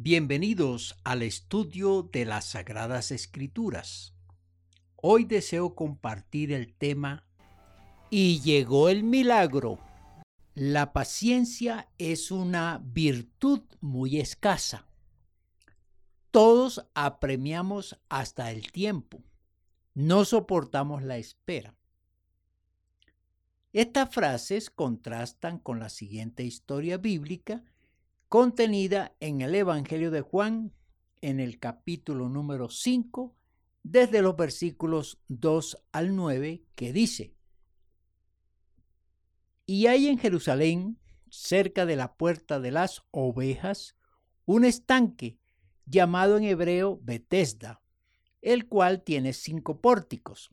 Bienvenidos al estudio de las Sagradas Escrituras. Hoy deseo compartir el tema Y llegó el milagro. La paciencia es una virtud muy escasa. Todos apremiamos hasta el tiempo. No soportamos la espera. Estas frases contrastan con la siguiente historia bíblica contenida en el Evangelio de Juan en el capítulo número 5, desde los versículos 2 al 9, que dice, Y hay en Jerusalén, cerca de la puerta de las ovejas, un estanque llamado en hebreo Betesda, el cual tiene cinco pórticos.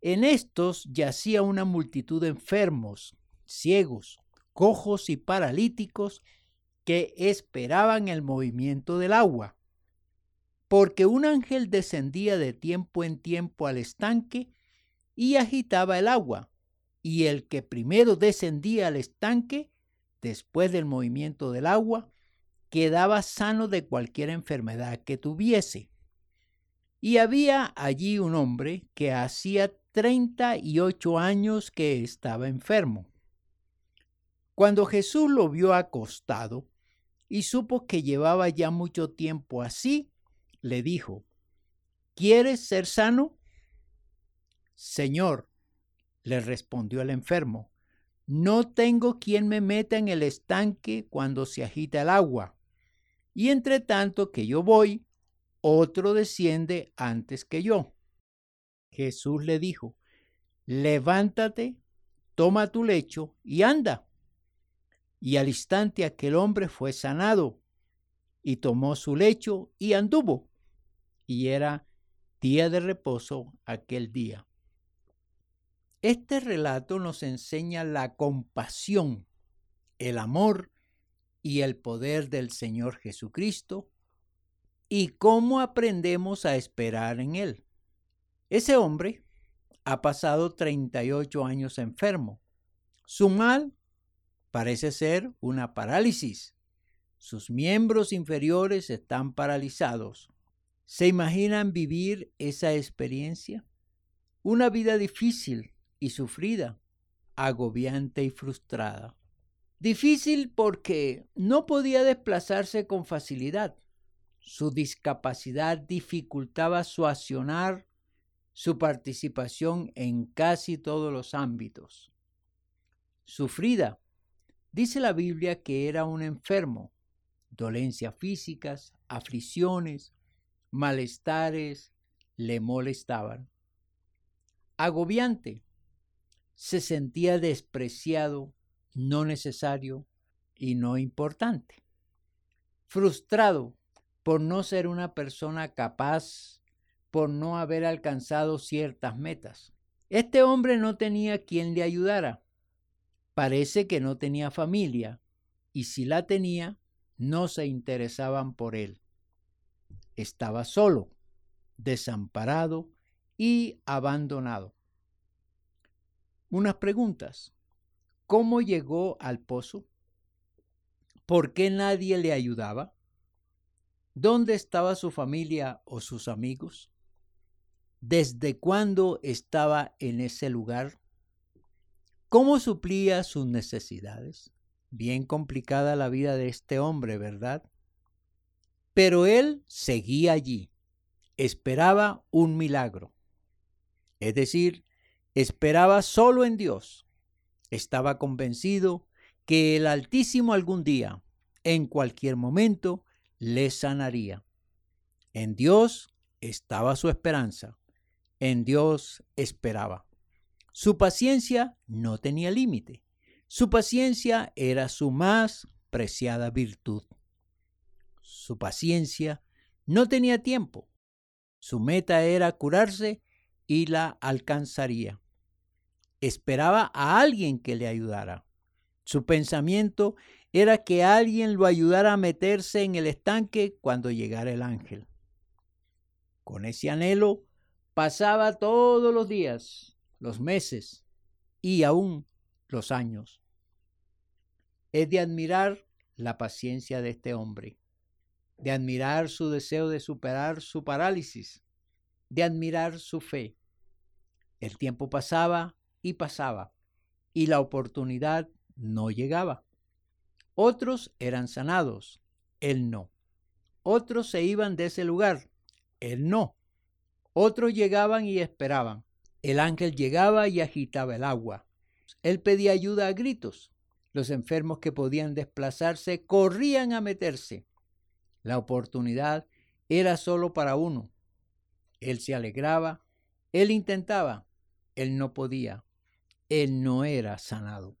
En estos yacía una multitud de enfermos, ciegos, cojos y paralíticos, que esperaban el movimiento del agua, porque un ángel descendía de tiempo en tiempo al estanque y agitaba el agua, y el que primero descendía al estanque, después del movimiento del agua, quedaba sano de cualquier enfermedad que tuviese. Y había allí un hombre que hacía treinta y ocho años que estaba enfermo. Cuando Jesús lo vio acostado y supo que llevaba ya mucho tiempo así, le dijo, ¿Quieres ser sano? Señor, le respondió el enfermo, no tengo quien me meta en el estanque cuando se agita el agua. Y entre tanto que yo voy, otro desciende antes que yo. Jesús le dijo, levántate, toma tu lecho y anda y al instante aquel hombre fue sanado y tomó su lecho y anduvo. Y era día de reposo aquel día. Este relato nos enseña la compasión, el amor y el poder del Señor Jesucristo y cómo aprendemos a esperar en Él. Ese hombre ha pasado 38 años enfermo. Su mal Parece ser una parálisis. Sus miembros inferiores están paralizados. ¿Se imaginan vivir esa experiencia? Una vida difícil y sufrida, agobiante y frustrada. Difícil porque no podía desplazarse con facilidad. Su discapacidad dificultaba su accionar, su participación en casi todos los ámbitos. Sufrida Dice la Biblia que era un enfermo, dolencias físicas, aflicciones, malestares le molestaban. Agobiante, se sentía despreciado, no necesario y no importante. Frustrado por no ser una persona capaz, por no haber alcanzado ciertas metas. Este hombre no tenía quien le ayudara Parece que no tenía familia y si la tenía, no se interesaban por él. Estaba solo, desamparado y abandonado. Unas preguntas. ¿Cómo llegó al pozo? ¿Por qué nadie le ayudaba? ¿Dónde estaba su familia o sus amigos? ¿Desde cuándo estaba en ese lugar? ¿Cómo suplía sus necesidades? Bien complicada la vida de este hombre, ¿verdad? Pero él seguía allí, esperaba un milagro. Es decir, esperaba solo en Dios. Estaba convencido que el Altísimo algún día, en cualquier momento, le sanaría. En Dios estaba su esperanza. En Dios esperaba. Su paciencia no tenía límite. Su paciencia era su más preciada virtud. Su paciencia no tenía tiempo. Su meta era curarse y la alcanzaría. Esperaba a alguien que le ayudara. Su pensamiento era que alguien lo ayudara a meterse en el estanque cuando llegara el ángel. Con ese anhelo pasaba todos los días los meses y aún los años. Es de admirar la paciencia de este hombre. de admirar su deseo de superar su parálisis, de admirar su fe. El tiempo pasaba y pasaba, y la oportunidad no llegaba. Otros eran sanados, él no. Otros se iban de ese lugar, él no. Otros llegaban y esperaban. El ángel llegaba y agitaba el agua. Él pedía ayuda a gritos. Los enfermos que podían desplazarse corrían a meterse. La oportunidad era solo para uno. Él se alegraba, él intentaba, él no podía, él no era sanado.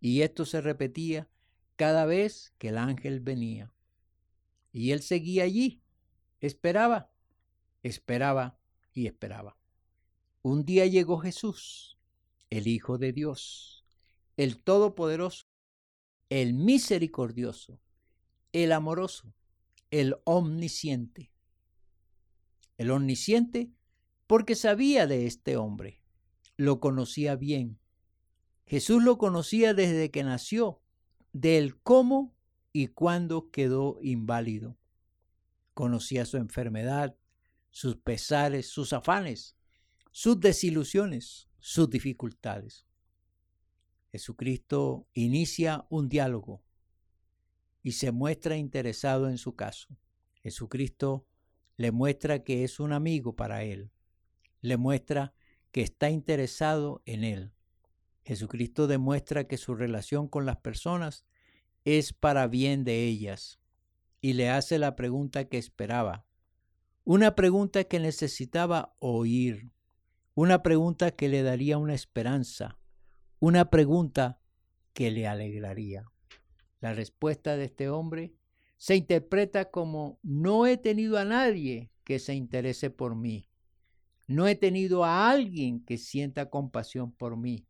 Y esto se repetía cada vez que el ángel venía. Y él seguía allí, esperaba, esperaba y esperaba. Un día llegó Jesús, el Hijo de Dios, el Todopoderoso, el Misericordioso, el Amoroso, el Omnisciente. El Omnisciente porque sabía de este hombre, lo conocía bien. Jesús lo conocía desde que nació, del cómo y cuándo quedó inválido. Conocía su enfermedad, sus pesares, sus afanes, sus desilusiones, sus dificultades. Jesucristo inicia un diálogo y se muestra interesado en su caso. Jesucristo le muestra que es un amigo para él, le muestra que está interesado en él. Jesucristo demuestra que su relación con las personas es para bien de ellas y le hace la pregunta que esperaba, una pregunta que necesitaba oír, una pregunta que le daría una esperanza, una pregunta que le alegraría. La respuesta de este hombre se interpreta como no he tenido a nadie que se interese por mí. No he tenido a alguien que sienta compasión por mí.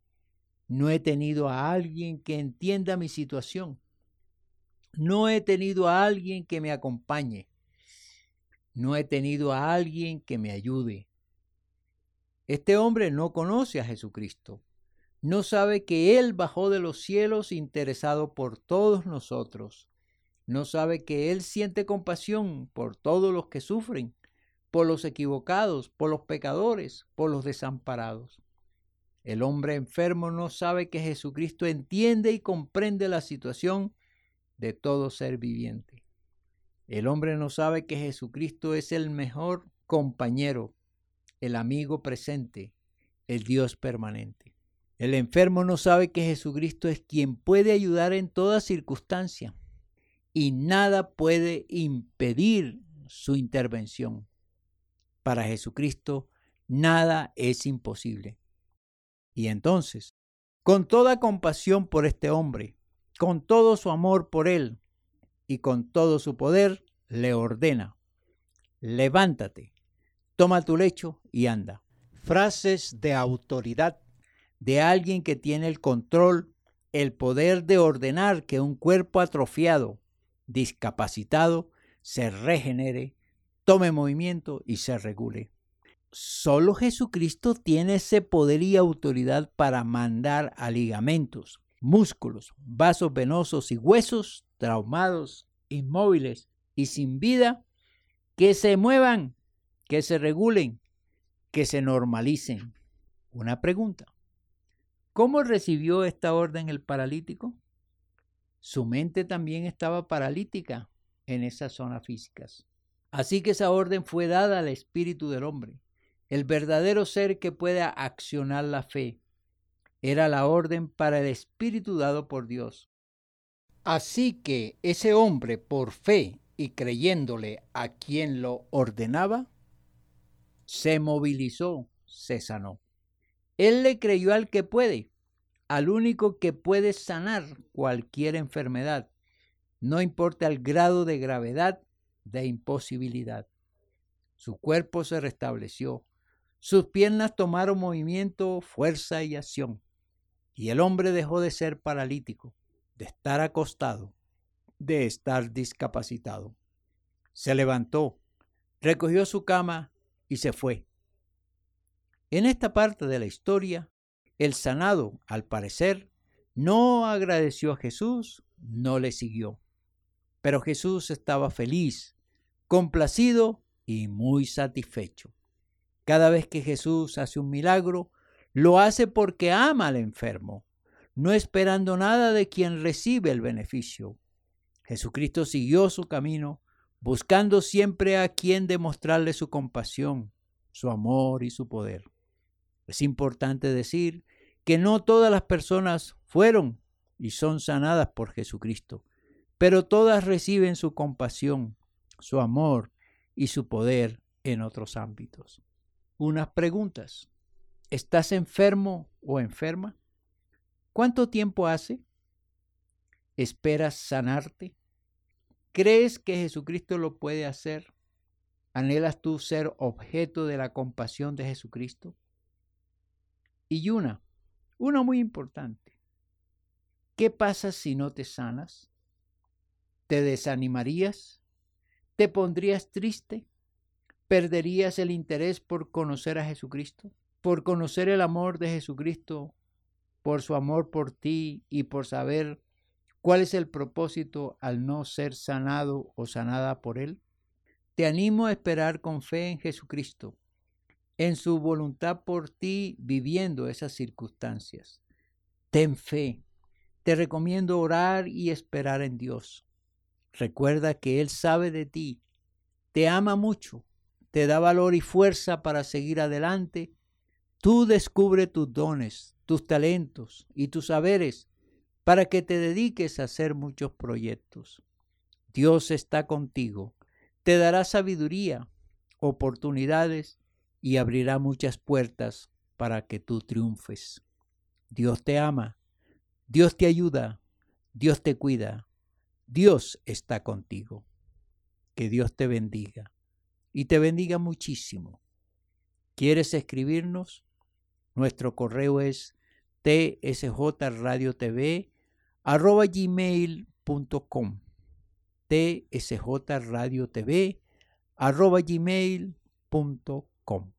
No he tenido a alguien que entienda mi situación. No he tenido a alguien que me acompañe. No he tenido a alguien que me ayude. Este hombre no conoce a Jesucristo. No sabe que Él bajó de los cielos interesado por todos nosotros. No sabe que Él siente compasión por todos los que sufren, por los equivocados, por los pecadores, por los desamparados. El hombre enfermo no sabe que Jesucristo entiende y comprende la situación de todo ser viviente. El hombre no sabe que Jesucristo es el mejor compañero, el amigo presente, el Dios permanente. El enfermo no sabe que Jesucristo es quien puede ayudar en toda circunstancia y nada puede impedir su intervención. Para Jesucristo nada es imposible. Y entonces, con toda compasión por este hombre, con todo su amor por él y con todo su poder, le ordena, levántate, toma tu lecho y anda. Frases de autoridad de alguien que tiene el control, el poder de ordenar que un cuerpo atrofiado, discapacitado, se regenere, tome movimiento y se regule. Solo Jesucristo tiene ese poder y autoridad para mandar a ligamentos, músculos, vasos venosos y huesos traumados, inmóviles y sin vida, que se muevan, que se regulen, que se normalicen. Una pregunta. ¿Cómo recibió esta orden el paralítico? Su mente también estaba paralítica en esas zonas físicas. Así que esa orden fue dada al espíritu del hombre, el verdadero ser que puede accionar la fe, era la orden para el Espíritu dado por Dios. Así que ese hombre, por fe y creyéndole a quien lo ordenaba, se movilizó, se sanó. Él le creyó al que puede, al único que puede sanar cualquier enfermedad, no importa el grado de gravedad de imposibilidad. Su cuerpo se restableció, sus piernas tomaron movimiento, fuerza y acción. Y el hombre dejó de ser paralítico, de estar acostado, de estar discapacitado. Se levantó, recogió su cama y se fue. En esta parte de la historia, el sanado, al parecer, no agradeció a Jesús, no le siguió. Pero Jesús estaba feliz complacido y muy satisfecho. Cada vez que Jesús hace un milagro, lo hace porque ama al enfermo, no esperando nada de quien recibe el beneficio. Jesucristo siguió su camino, buscando siempre a quien demostrarle su compasión, su amor y su poder. Es importante decir que no todas las personas fueron y son sanadas por Jesucristo, pero todas reciben su compasión, su amor y su poder en otros ámbitos. Unas preguntas. ¿Estás enfermo o enferma? ¿Cuánto tiempo hace? ¿Esperas sanarte? ¿Crees que Jesucristo lo puede hacer? ¿Anhelas tú ser objeto de la compasión de Jesucristo? Y una, una muy importante. ¿Qué pasa si no te sanas? ¿Te desanimarías? ¿Te pondrías triste? ¿Perderías el interés por conocer a Jesucristo? ¿Por conocer el amor de Jesucristo? ¿Por su amor por ti y por saber cuál es el propósito al no ser sanado o sanada por Él? Te animo a esperar con fe en Jesucristo, en su voluntad por ti viviendo esas circunstancias. Ten fe. Te recomiendo orar y esperar en Dios. Recuerda que Él sabe de ti, te ama mucho, te da valor y fuerza para seguir adelante. Tú descubre tus dones, tus talentos y tus saberes para que te dediques a hacer muchos proyectos. Dios está contigo te dará sabiduría, oportunidades y abrirá muchas puertas para que tú triunfes. Dios te ama, Dios te ayuda, Dios te cuida, Dios está contigo. Que Dios te bendiga y te bendiga muchísimo. ¿Quieres escribirnos? Nuestro correo es tsjradiotv.com tsjradiotv arroba gmail.com.